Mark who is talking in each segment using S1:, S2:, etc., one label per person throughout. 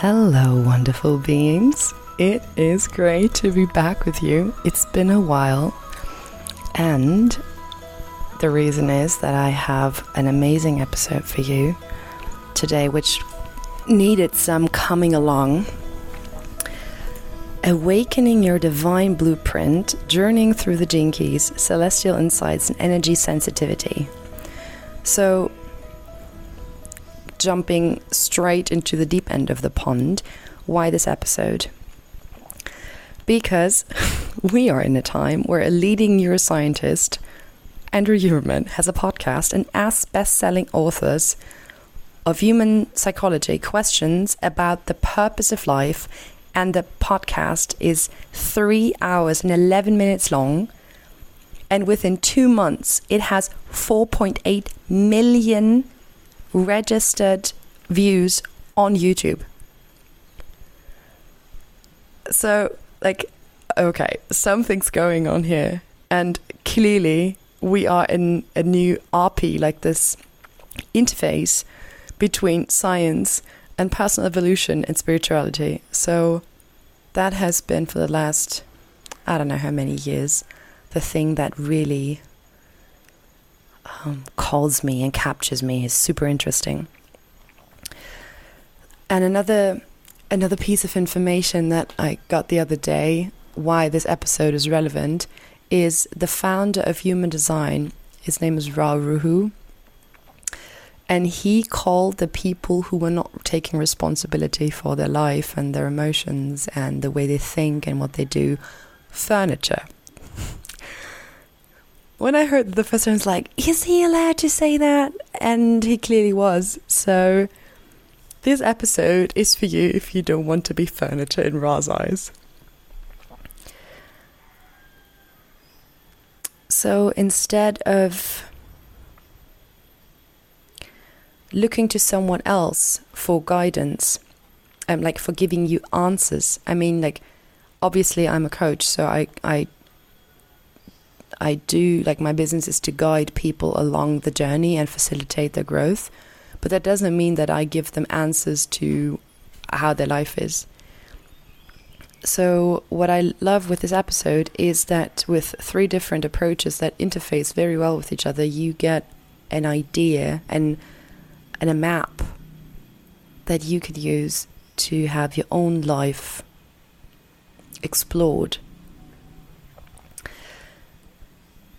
S1: Hello, wonderful beings. It is great to be back with you. It's been a while, and the reason is that I have an amazing episode for you today, which needed some coming along. Awakening your divine blueprint, journeying through the keys, celestial insights, and energy sensitivity. So, jumping straight into the deep end of the pond. Why this episode? Because we are in a time where a leading neuroscientist, Andrew Huberman, has a podcast and asks best selling authors of human psychology questions about the purpose of life. And the podcast is three hours and 11 minutes long. And within two months, it has 4.8 million registered views on YouTube. So, like, okay, something's going on here. And clearly, we are in a new RP, like this interface between science and personal evolution and spirituality. So, that has been for the last, I don't know how many years, the thing that really um, calls me and captures me is super interesting. And another another piece of information that I got the other day, why this episode is relevant, is the founder of Human Design. His name is Ra Uru Hu. And he called the people who were not taking responsibility for their life and their emotions and the way they think and what they do furniture when I heard the first time, I was like, is he allowed to say that? And he clearly was. So this episode is for you if you don't want to be furniture in Ra's eyes. So instead of looking to someone else for guidance, um, like for giving you answers, I mean, like, obviously I'm a coach, so I, I I do like my business is to guide people along the journey and facilitate their growth. But that doesn't mean that I give them answers to how their life is. So, what I love with this episode is that with three different approaches that interface very well with each other, you get an idea and, and a map that you could use to have your own life explored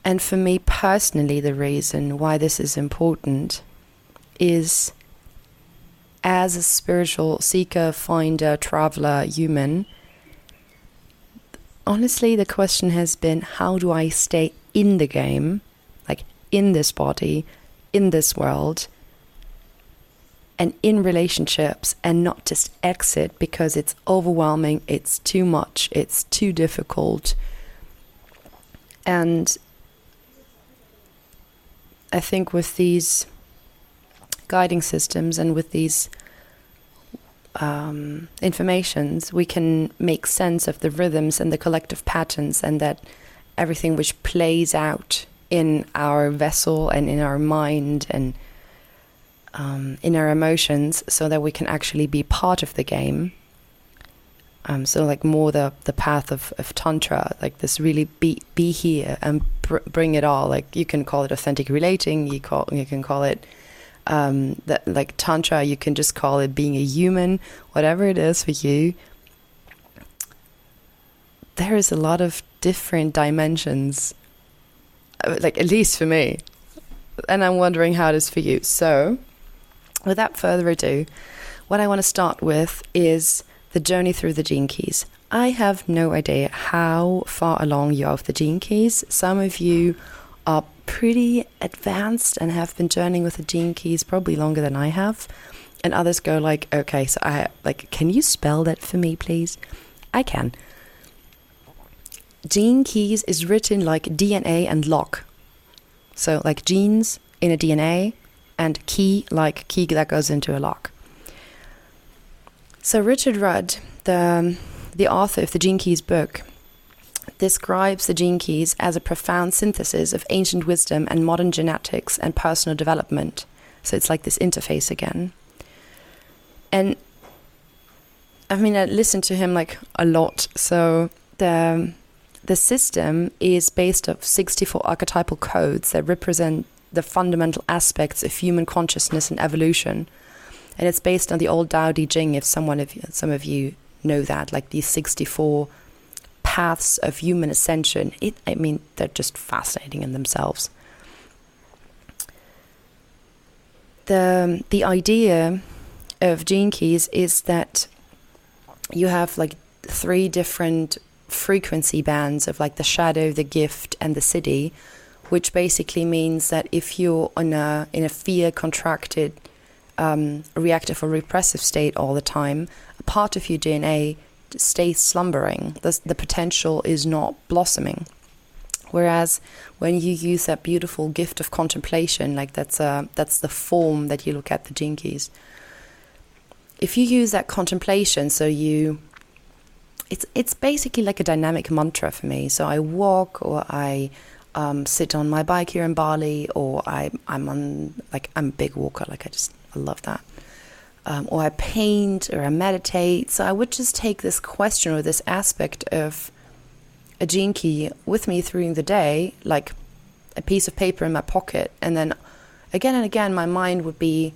S1: And for me personally, the reason why this is important is as a spiritual seeker, finder, traveler, human, honestly, the question has been how do I stay in the game, like in this body, in this world, and in relationships, and not just exit because it's overwhelming, it's too much, it's too difficult. And I think with these guiding systems and with these um, informations, we can make sense of the rhythms and the collective patterns, and that everything which plays out in our vessel and in our mind and um, in our emotions, so that we can actually be part of the game. Um, so like more the the path of, of tantra, like this really be be here and br bring it all. Like you can call it authentic relating, you call you can call it um, that like tantra. You can just call it being a human, whatever it is for you. There is a lot of different dimensions, uh, like at least for me, and I'm wondering how it is for you. So, without further ado, what I want to start with is the journey through the gene keys. I have no idea how far along you are with the gene keys. Some of you are pretty advanced and have been journeying with the gene keys probably longer than I have. And others go like, okay, so I like, can you spell that for me, please? I can. Gene keys is written like DNA and lock. So like genes in a DNA and key like key that goes into a lock. So Richard Rudd, the um, the author of the Gene Keys book, describes the gene keys as a profound synthesis of ancient wisdom and modern genetics and personal development. So it's like this interface again. And I mean, I listen to him like a lot. So the the system is based of 64 archetypal codes that represent the fundamental aspects of human consciousness and evolution. And it's based on the old Tao Te Ching, if someone of some of you know that, like these 64 paths of human ascension. It, I mean, they're just fascinating in themselves. The, the idea of gene keys is that you have like three different frequency bands of like the shadow, the gift, and the siddhi, which basically means that if you're in a in a fear contracted, um, reactive or repressive state all the time, a part of your DNA stays slumbering. The, the potential is not blossoming. Whereas when you use that beautiful gift of contemplation, like that's a, that's the form that you look at the gene keys. If you use that contemplation, so you it's it's basically like a dynamic mantra for me. So I walk or I um, sit on my bike here in Bali, or I I'm on like I'm a big walker. Like I just I love that. Um, or I paint or I meditate. So I would just take this question or this aspect of a gene key with me through the day, like a piece of paper in my pocket, and then again and again my mind would be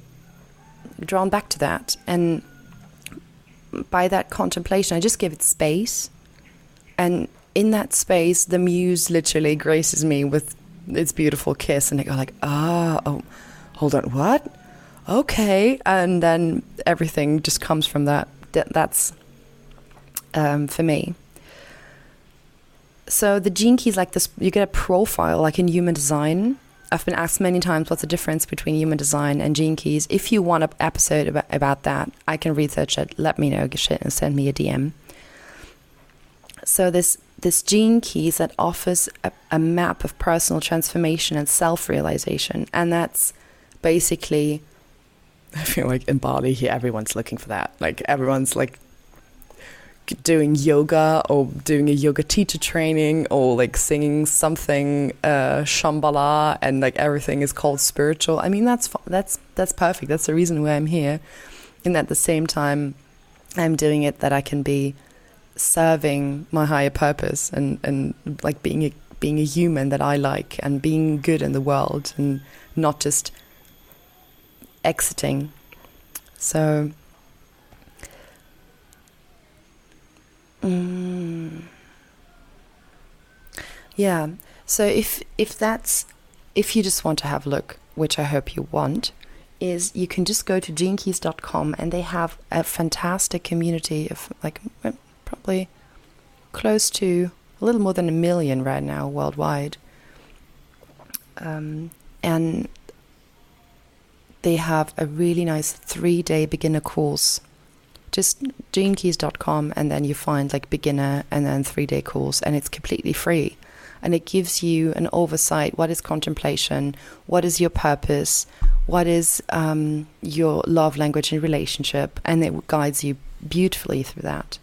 S1: drawn back to that and by that contemplation, I just give it space. And in that space, the muse literally graces me with its beautiful kiss. And I go like, ah, oh, hold on, what? Okay. And then everything just comes from that. That's um, for me. So the gene key is like this, you get a profile like in human design I've been asked many times what's the difference between human design and gene keys. If you want an episode about, about that, I can research it. Let me know and send me a DM. So this this gene keys that offers a, a map of personal transformation and self realization, and that's basically. I feel like in Bali here, everyone's looking for that. Like everyone's like doing yoga or doing a yoga teacher training or like singing something uh, Shambhala and like everything is called spiritual. I mean that's that's that's perfect. That's the reason why I'm here. And at the same time, I'm doing it that I can be serving my higher purpose and and like being a being a human that I like and being good in the world and not just exiting. So Mm. Yeah. So if if that's if you just want to have a look, which I hope you want, is you can just go to genekeys.com and they have a fantastic community of like probably close to a little more than a million right now worldwide. Um, and they have a really nice three day beginner course. Just genekeys.com and then you find like beginner and then three day course and it's completely free. And it gives you an oversight. What is contemplation? What is your purpose? What is um, your love language and relationship? And it guides you beautifully through that.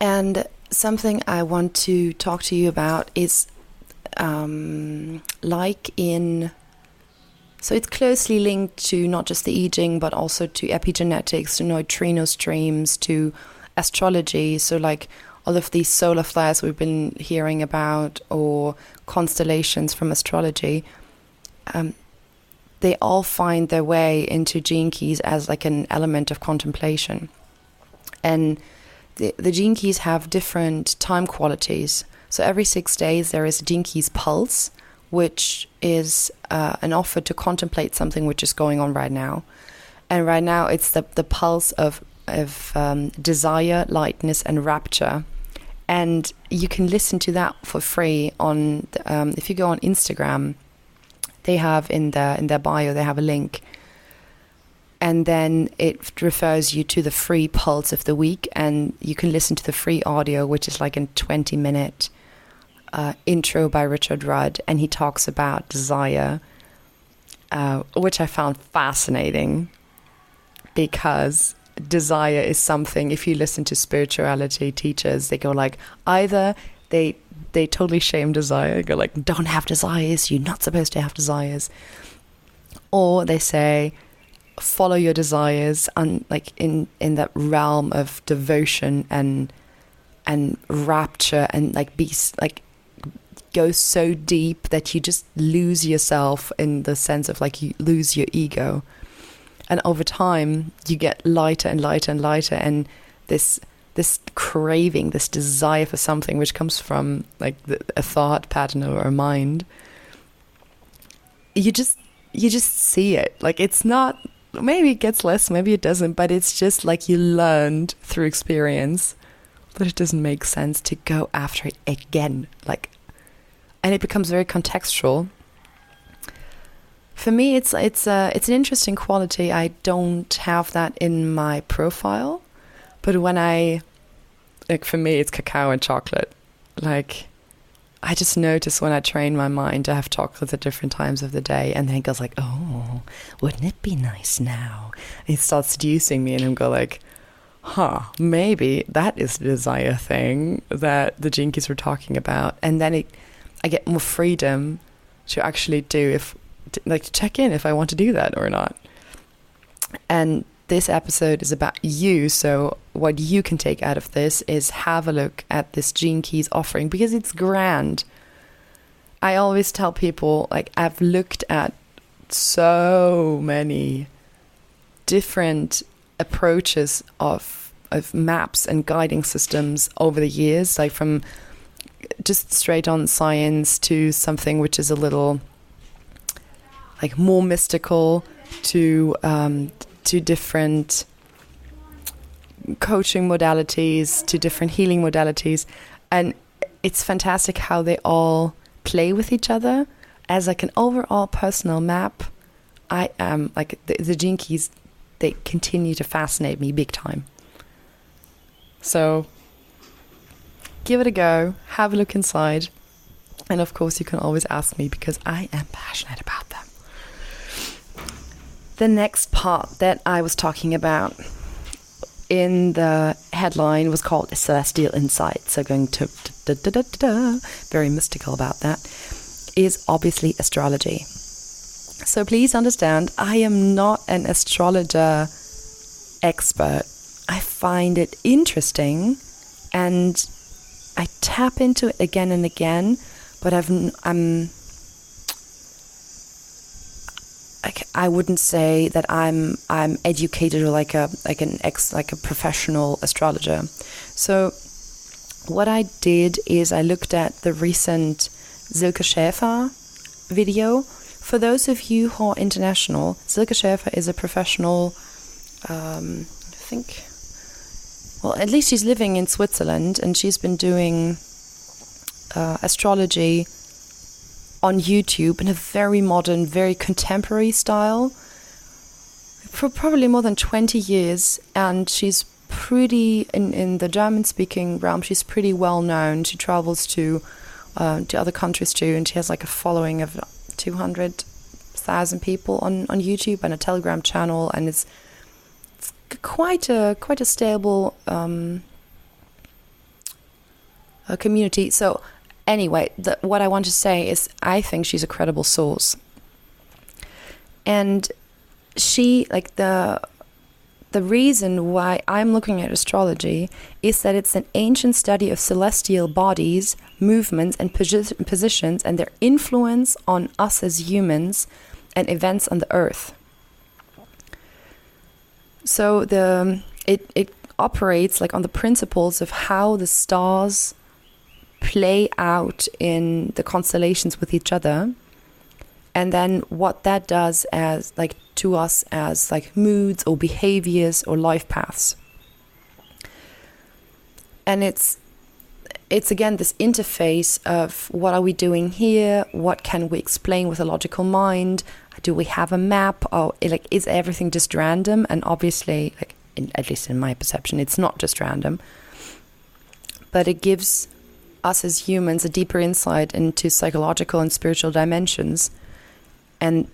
S1: And something i want to talk to you about is um, like in so it's closely linked to not just the I Ching, but also to epigenetics, to neutrino streams, to astrology. So like all of these solar flares we've been hearing about, or constellations from astrology, um, they all find their way into gene keys as like an element of contemplation. And the, the gene keys have different time qualities. So every six days there is Gene Keys pulse, which is uh, an offer to contemplate something which is going on right now. And right now, it's the, the pulse of, of um, desire, lightness, and rapture. And you can listen to that for free on, um, if you go on Instagram, they have in their, in their bio, they have a link. And then it refers you to the free pulse of the week, and you can listen to the free audio, which is like a 20 minute uh, intro by Richard Rudd, and he talks about desire, uh, which I found fascinating because desire is something. If you listen to spirituality teachers, they go like either they they totally shame desire, they go like don't have desires, you're not supposed to have desires, or they say follow your desires and like in in that realm of devotion and and rapture and like be like go so deep that you just lose yourself in the sense of like you lose your ego. And over time you get lighter and lighter and lighter and this this craving this desire for something which comes from like the, a thought pattern or a mind you just you just see it. Like it's not maybe it gets less maybe it doesn't but it's just like you learned through experience that it doesn't make sense to go after it again. Like and it becomes very contextual for me it's it's uh, it's an interesting quality i don't have that in my profile but when i like for me it's cacao and chocolate like I just notice when I train my mind to have chocolate at different times of the day, and then it goes like, "Oh, wouldn't it be nice now?" It starts seducing me, and I'm go like, "Huh, maybe that is the desire thing that the gene keys were talking about." And then it, I get more freedom to actually do if, like, to check in if I want to do that or not. And this episode is about you. So, what you can take out of this is have a look at this Gene Keys offering because it's grand. I always tell people, like, I've looked at so many different approaches of of maps and guiding systems over the years, like from just straight on science to something which is a little like more mystical to um, to different coaching modalities, to different healing modalities. And it's fantastic how they all play with each other as like an overall personal map. I am like the, the gene keys, they continue to fascinate me big time. So give it a go, have a look inside. And of course, you can always ask me because I am passionate about them the next part that I was talking about in the headline was called Celestial Insight. So, going to da, da, da, very mystical about that is obviously astrology. So, please understand, I am not an astrologer expert. I find it interesting and I tap into it again and again, but I've, I'm like I wouldn't say that I'm I'm educated or like a like an ex like a professional astrologer. So what I did is I looked at the recent Silke Schäfer video. For those of you who are international, Silke Schäfer is a professional. Um, I think. Well, at least she's living in Switzerland, and she's been doing uh, astrology on YouTube in a very modern, very contemporary style for probably more than 20 years. And she's pretty, in, in the German speaking realm, she's pretty well known. She travels to, uh, to other countries too, and she has like a following of 200,000 people on, on YouTube and a Telegram channel. And it's, it's quite a, quite a stable um, a community. So anyway, the, what I want to say is I think she's a credible source. And she, like, the the reason why I'm looking at astrology is that it's an ancient study of celestial bodies, movements, and posi- positions, and their influence on us as humans and events on the earth. So the it it operates like on the principles of how the stars play out in the constellations with each other and then what that does as like to us as like moods or behaviors or life paths. And it's it's again this interface of what are we doing here what can we explain with a logical mind do we have a map or eh, like is everything just random and obviously like in, at least in my perception it's not just random but it gives us as humans a deeper insight into psychological and spiritual dimensions. And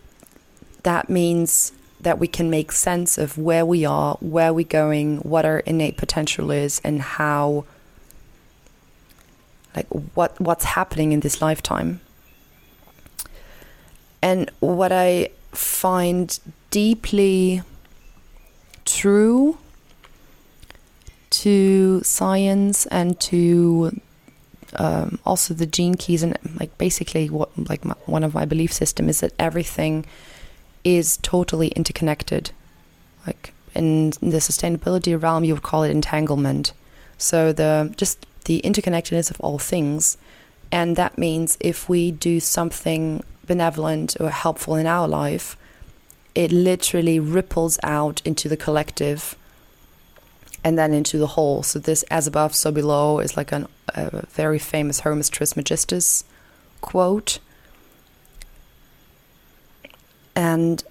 S1: that means that we can make sense of where we are, where we're going, what our innate potential is, and how, like, what what's happening in this lifetime. And what I find deeply true to science and to um, also the gene keys and like basically what like my, one of my belief system is that everything is totally interconnected. Like in the sustainability realm you would call it entanglement. So the just the interconnectedness of all things. And that means if we do something benevolent or helpful in our life it literally ripples out into the collective and then into the whole. So this as above, so below is like an, a very famous Hermes Trismegistus quote. And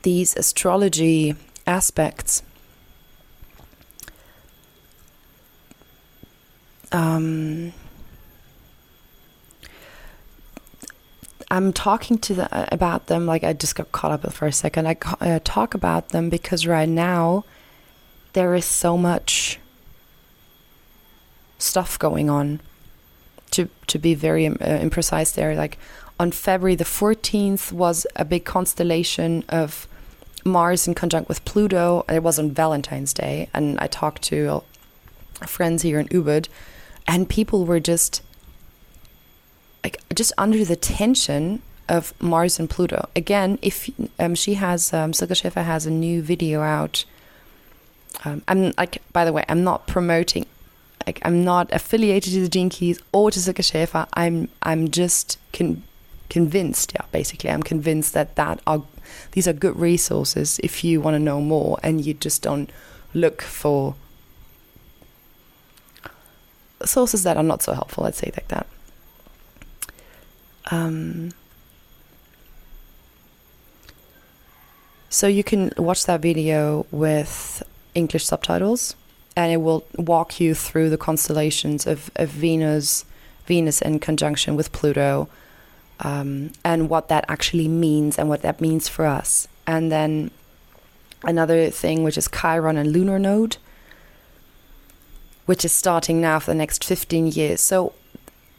S1: these astrology aspects um, I'm talking to the, about them like I just got caught up for a second. I uh, talk about them because right now there is so much stuff going on. To to be very uh, imprecise, there like on February the 14th was a big constellation of Mars in conjunct with Pluto. It was on Valentine's Day, and I talked to friends here in Ubud, and people were just like just under the tension of Mars and Pluto. Again, if um, she has um, Silke Schäfer has a new video out um, I'm like, by the way, I'm not promoting, like, I'm not affiliated to the Gene Keys or to Silke Schäfer. I'm, I'm just con- convinced. Yeah, basically, I'm convinced that that are these are good resources if you want to know more and you just don't look for sources that are not so helpful. Let's say like that. Um, so you can watch that video with English subtitles, and it will walk you through the constellations of, of Venus, Venus in conjunction with Pluto, um, and what that actually means and what that means for us. And then another thing, which is Chiron and lunar node, which is starting now for the next 15 years. So,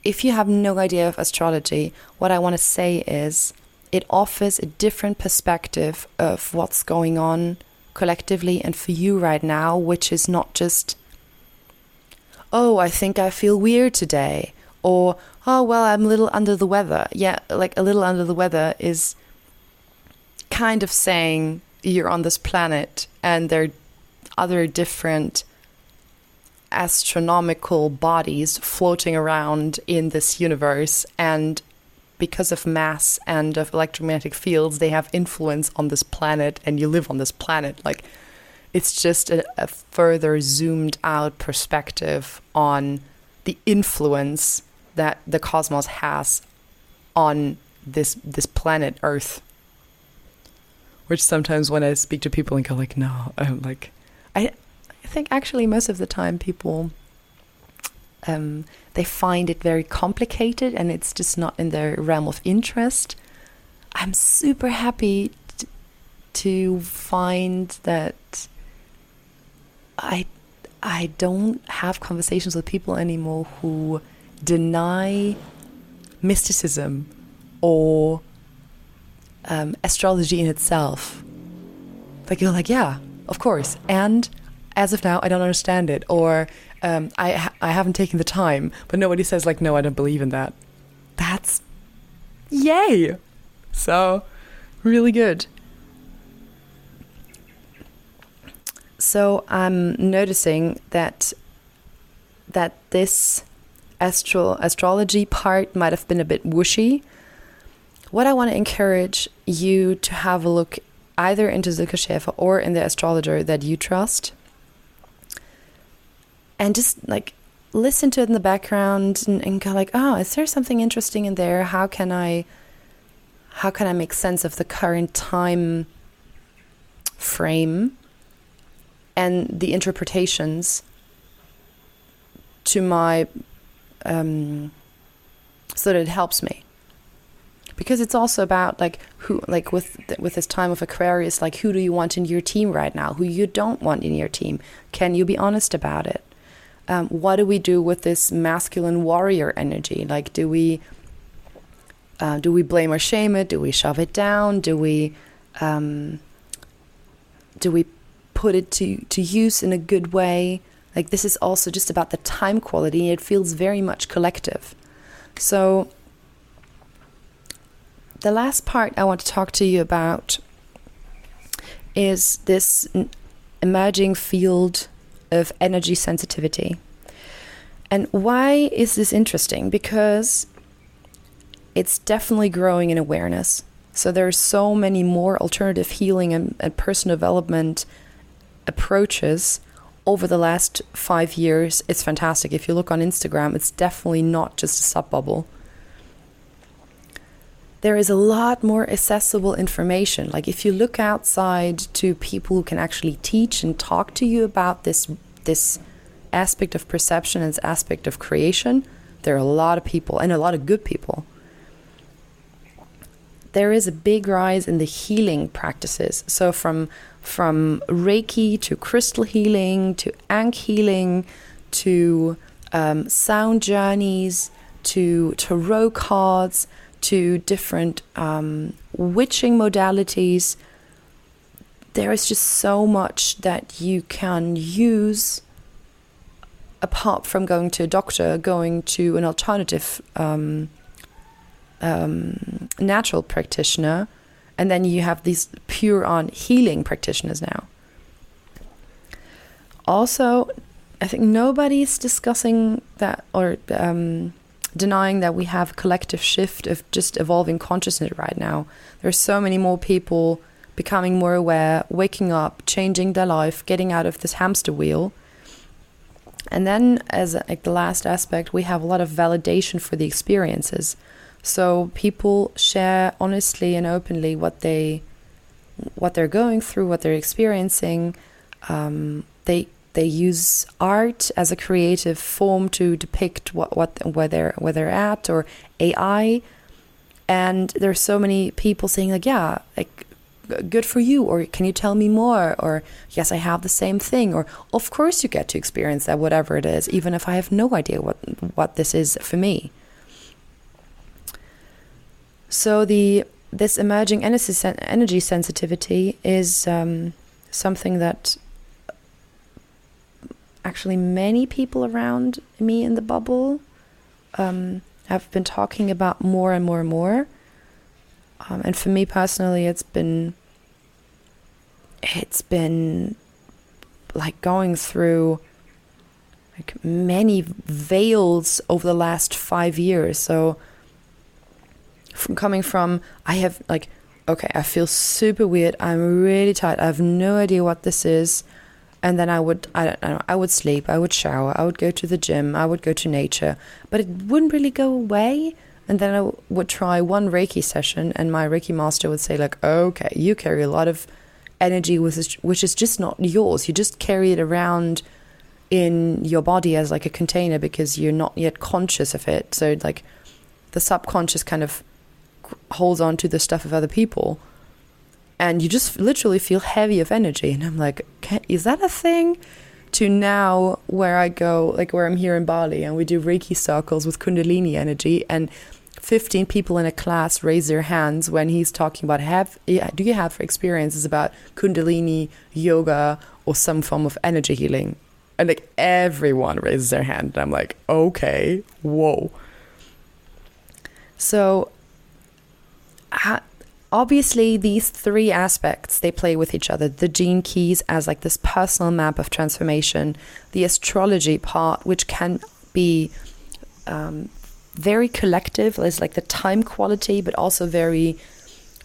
S1: if you have no idea of astrology, what I want to say is it offers a different perspective of what's going on collectively and for you right now, which is not just, oh, I think I feel weird today, or oh, well, I'm a little under the weather. Yeah, like a little under the weather is kind of saying you're on this planet and there are other different astronomical bodies floating around in this universe and because of mass and of electromagnetic fields, they have influence on this planet, and you live on this planet. Like, it's just a, a further zoomed out perspective on the influence that the cosmos has on this this planet Earth. Which sometimes when I speak to people and go like, no, I'm like, I, I think actually most of the time people um, they find it very complicated and it's just not in their realm of interest. I'm super happy t- to find that I I don't have conversations with people anymore who deny mysticism or um, astrology in itself. Like you're like, yeah, of course, and as of now, I don't understand it, or um, I ha- I haven't taken the time, but nobody says like, no, I don't believe in that. That's yay! So really good. So I'm noticing that that this astral astrology part might have been a bit whooshy. What I want to encourage you to have a look either into Silke Schäfer or in the astrologer that you trust and just like listen to it in the background and, and go like oh is there something interesting in there? How can i how can i make sense of the current time frame and the interpretations to my um, so that it helps me? Because it's also about like who like with with this time of aquarius like who do you want in your team right now? Who you don't want in your team? Can you be honest about it um, what do we do with this masculine warrior energy? Like, do we uh, do we blame or shame it? Do we shove it down? Do we um, do we put it to, to use in a good way. Like this is also just about the time quality. It feels very much collective. So the last part I want to talk to you about is this emerging field of energy sensitivity. And why is this interesting? Because it's definitely growing in awareness. So there are so many more alternative healing and, and personal development approaches over the last five years. It's fantastic. If you look on Instagram, it's definitely not just a sub bubble. There is a lot more accessible information. Like if you look outside to people who can actually teach and talk to you about this this aspect of perception and this aspect of creation, there are a lot of people and a lot of good people there is a big rise in the healing practices. So from from Reiki to crystal healing to Ankh healing to um, sound journeys to tarot cards to different um, witching modalities. There is just so much that you can use apart from going to a doctor, going to an alternative um, um, natural practitioner, and then you have these pure on healing practitioners now. Also, I think nobody's discussing that or um, denying that we have a collective shift of just evolving consciousness right now. There's so many more people becoming more aware, waking up, changing their life, getting out of this hamster wheel. And then, as like the last aspect, we have a lot of validation for the experiences. So people share honestly and openly what they what they're going through, what they're experiencing. Um, they they use art as a creative form to depict what what where they're where they're at or AI. And there's so many people saying like, yeah, like good for you or can you tell me more or yes i have the same thing or of course you get to experience that whatever it is even if i have no idea what what this is for me so the this emerging energy sensitivity is um, something that actually many people around me in the bubble um, have been talking about more and more and more. Um, and for me personally, it's been it's been like going through like many veils over the last five years. So from coming from I have like okay, I feel super weird. I'm really tired. I have no idea what this is. And then I would I don't know, I would sleep, I would shower, I would go to the gym, I would go to nature, but it wouldn't really go away. And then I would try one Reiki session, and my Reiki master would say, like, okay, you carry a lot of energy which is, which is just not yours. You just carry it around in your body as like a container because you're not yet conscious of it. So like the subconscious kind of holds on to the stuff of other people and you just literally feel heavy of energy. And i'm like is that a thing? To now where i go like where i'm here in bali and we do reiki circles with kundalini energy and 15 people in a class raise their hands when he's talking about have do you have experiences about kundalini yoga or some form of energy healing? And like everyone raises their hand and i'm like okay whoa. So obviously these three aspects they play with each other. The gene keys as like this personal map of transformation. The astrology part which can be um, very collective is like the time quality but also very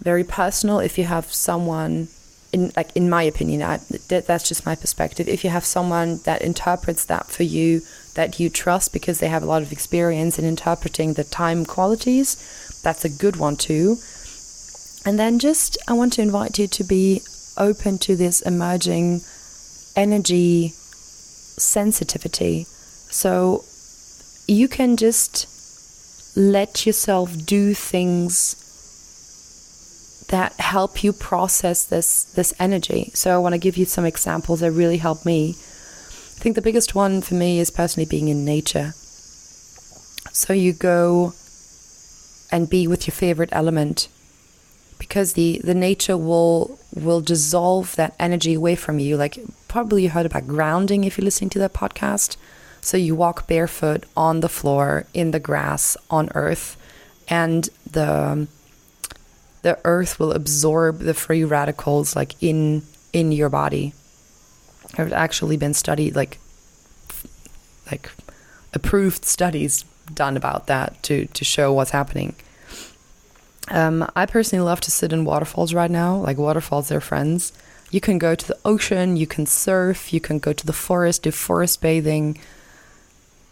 S1: very personal. If you have someone in like in my opinion I, that, that's just my perspective. If you have someone that interprets that for you that you trust because they have a lot of experience in interpreting the time qualities that's a good one too and then just, I want to invite you to be open to this emerging energy sensitivity. So you can just let yourself do things that help you process this this energy. So I want to give you some examples that really help me. I think the biggest one for me is personally being in nature. So you go and be with your favorite element because the the nature will will dissolve that energy away from you. Like probably you heard about grounding if you're listening to that podcast. So you walk barefoot on the floor in the grass on earth and the the earth will absorb the free radicals like in in your body. Have actually been studied like like approved studies done about that to to show what's happening um, I personally love to sit in waterfalls right now. Like waterfalls, they're friends. You can go to the ocean, you can surf, you can go to the forest, do forest bathing.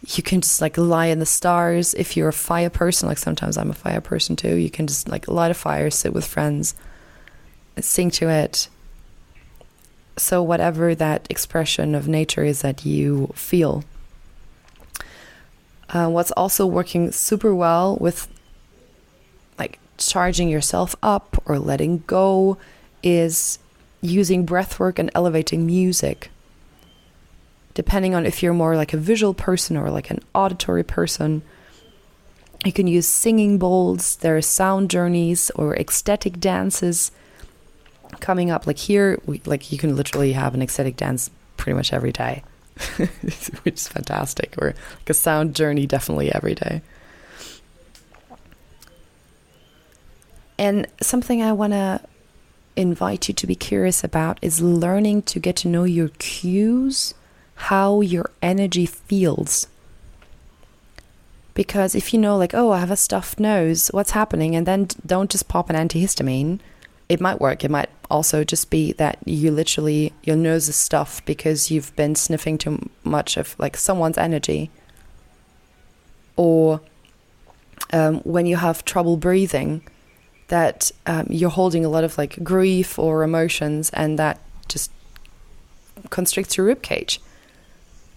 S1: You can just like lie in the stars. If you're a fire person, like sometimes I'm a fire person too, you can just like light a fire, sit with friends, sing to it. So, whatever that expression of nature is that you feel. Uh, what's also working super well with charging yourself up or letting go is using breathwork and elevating music. Depending on if you're more like a visual person or like an auditory person, you can use singing bowls, there are sound journeys or ecstatic dances coming up. Like here, we, like you can literally have an ecstatic dance pretty much every day, which is fantastic. Or like a sound journey definitely every day. And something I want to invite you to be curious about is learning to get to know your cues, how your energy feels. Because if you know, like, oh, I have a stuffed nose, what's happening? And then don't just pop an antihistamine. It might work. It might also just be that you literally, your nose is stuffed because you've been sniffing too much of like someone's energy. Or um, when you have trouble breathing, that um, you're holding a lot of like grief or emotions and that just constricts your rib cage.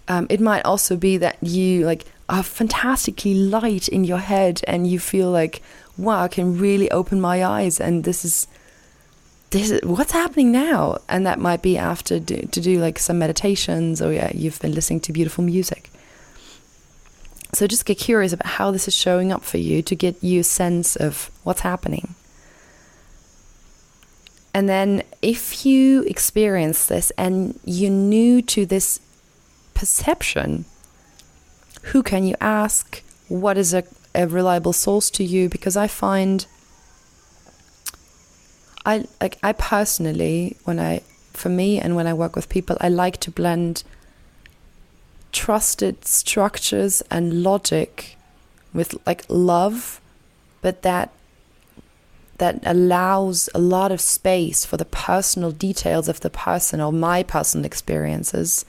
S1: Um, it might also be that you like are fantastically light in your head and you feel like, wow, I can really open my eyes and this is this is what's happening now? And that might be after do, to do like some meditations or yeah you've been listening to beautiful music. So just get curious about how this is showing up for you to get you a sense of what's happening and then if you experience this and you're new to this perception, who can you ask? What is a, a reliable source to you? Because I find I like I personally when I for me and when I work with people, I like to blend trusted structures and logic with like love, but that that allows a lot of space for the personal details of the person or my personal experiences.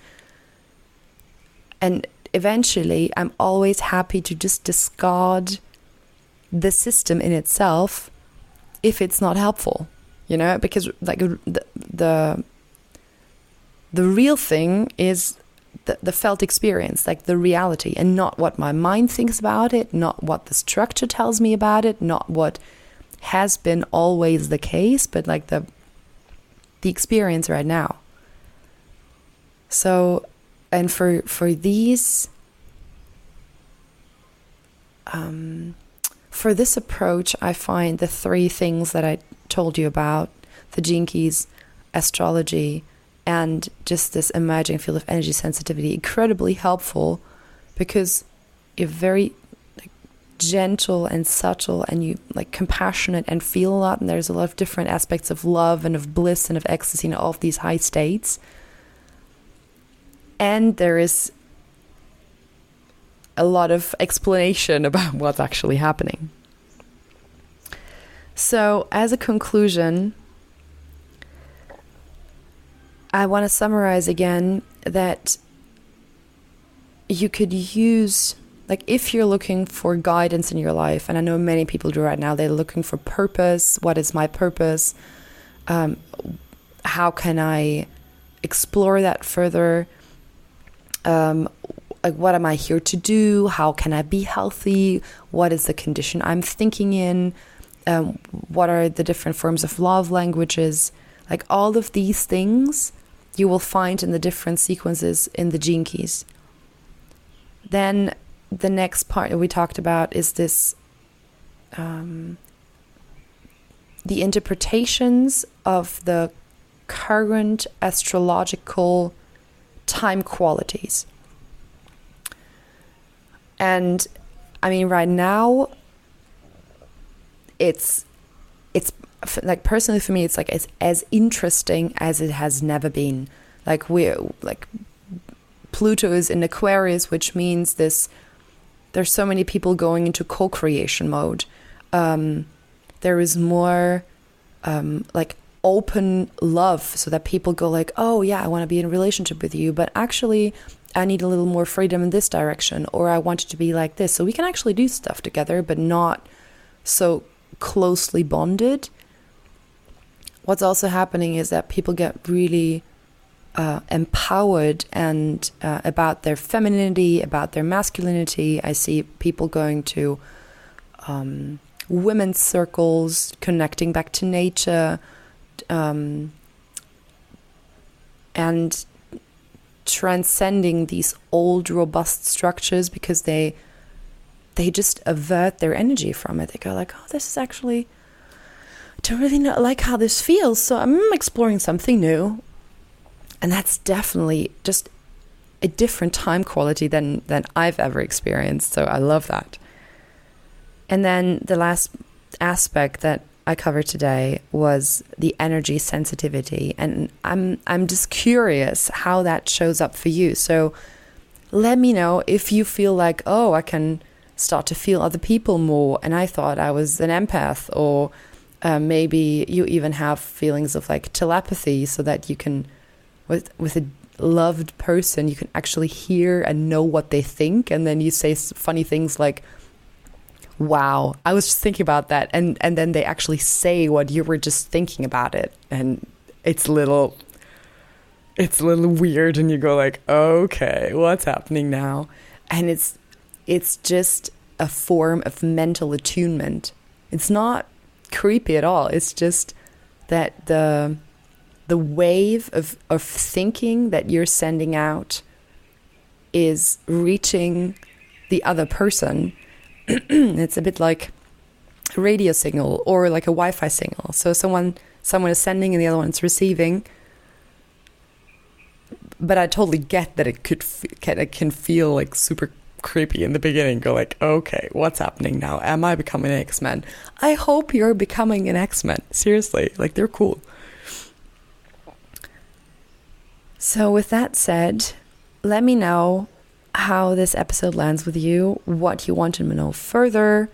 S1: And eventually, I'm always happy to just discard the system in itself if it's not helpful, you know, because like the the, the real thing is the, the felt experience, like the reality, and not what my mind thinks about it, not what the structure tells me about it, not what has been always the case, but like the the experience right now. So, and for for these, um, for this approach, I find the three things that I told you about the gene keys, astrology, and just this emerging field of energy sensitivity incredibly helpful because you're very gentle and subtle and you like compassionate and feel a lot and there's a lot of different aspects of love and of bliss and of ecstasy and all of these high states. And there is a lot of explanation about what's actually happening. So as a conclusion i want to summarize again that you could use like if you're looking for guidance in your life and i know many people do right now they're looking for purpose. What is my purpose? Um, how can i explore that further? Um, like what am i here to do? How can i be healthy? What is the condition i'm thinking in? Um, what are the different forms of love languages? Like all of these things you will find in the different sequences in the gene keys. Then the next part that we talked about is this um, the interpretations of the current astrological time qualities. And I mean, right now, it's it's like personally for me, it's like it's as interesting as it has never been. Like we're like Pluto is in Aquarius, which means this. There's so many people going into co-creation mode. Um, there is more um, like open love, so that people go like, "Oh yeah, I want to be in a relationship with you," but actually, I need a little more freedom in this direction, or I want it to be like this. So we can actually do stuff together, but not so closely bonded. What's also happening is that people get really uh, empowered and uh, about their femininity, about their masculinity. I see people going to um, women's circles, connecting back to nature, um, and transcending these old robust structures because they they just avert their energy from it. They go like, "Oh, this is actually I don't really know, like how this feels, so I'm exploring something new." And that's definitely just a different time quality than than I've ever experienced. So I love that. And then the last aspect that I covered today was the energy sensitivity, and I'm I'm just curious how that shows up for you. So let me know if you feel like, oh, I can start to feel other people more, and I thought I was an empath, or uh, maybe you even have feelings of like telepathy, so that you can with with a loved person, you can actually hear and know what they think, and then you say funny things like wow i was just thinking about that and and then they actually say what you were just thinking about it and it's a little it's a little weird and you go like okay what's happening now? And it's it's just a form of mental attunement. It's not creepy at all. It's just that the the wave of of thinking that you're sending out is reaching the other person it's a bit like a radio signal or like a Wi-Fi signal. So someone someone is sending and the other one's receiving. But I totally get that it could it can feel like super creepy in the beginning. Go like, okay, what's happening now? Am I becoming an X Men? I hope you're becoming an X Men. Seriously, like they're cool. So with that said, let me know how this episode lands with you, what you want to know further.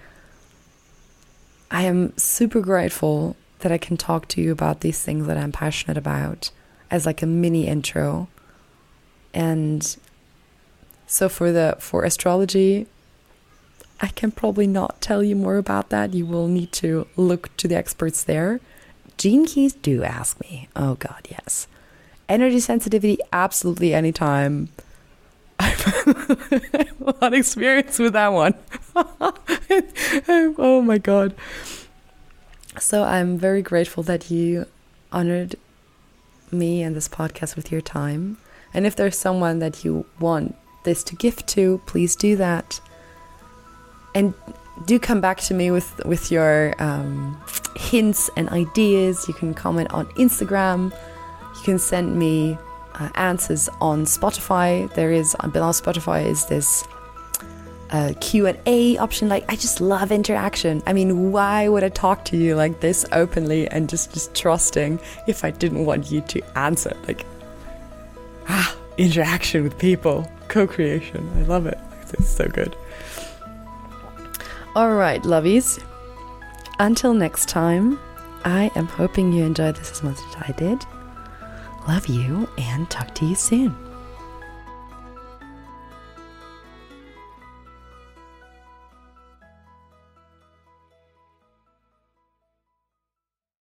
S1: I am super grateful that I can talk to you about these things that I'm passionate about as like a mini intro. And so for the for astrology, I can probably not tell you more about that. You will need to look to the experts there. Gene keys do ask me. Oh god, yes. Energy sensitivity absolutely anytime. I've of experience with that one. oh my god. So I'm very grateful that you honored me and this podcast with your time. And if there's someone that you want this to gift to, please do that. And do come back to me with with your um, hints and ideas. You can comment on Instagram. Can send me uh, answers on Spotify. There is on below Spotify is this uh, Q and A option. Like I just love interaction. I mean, why would I talk to you like this openly and just just trusting if I didn't want you to answer? Like ah, interaction with people, co-creation. I love it. It's so good. All right, lovies. Until next time, I am hoping you enjoyed this as much as I did. Love you and talk to you soon.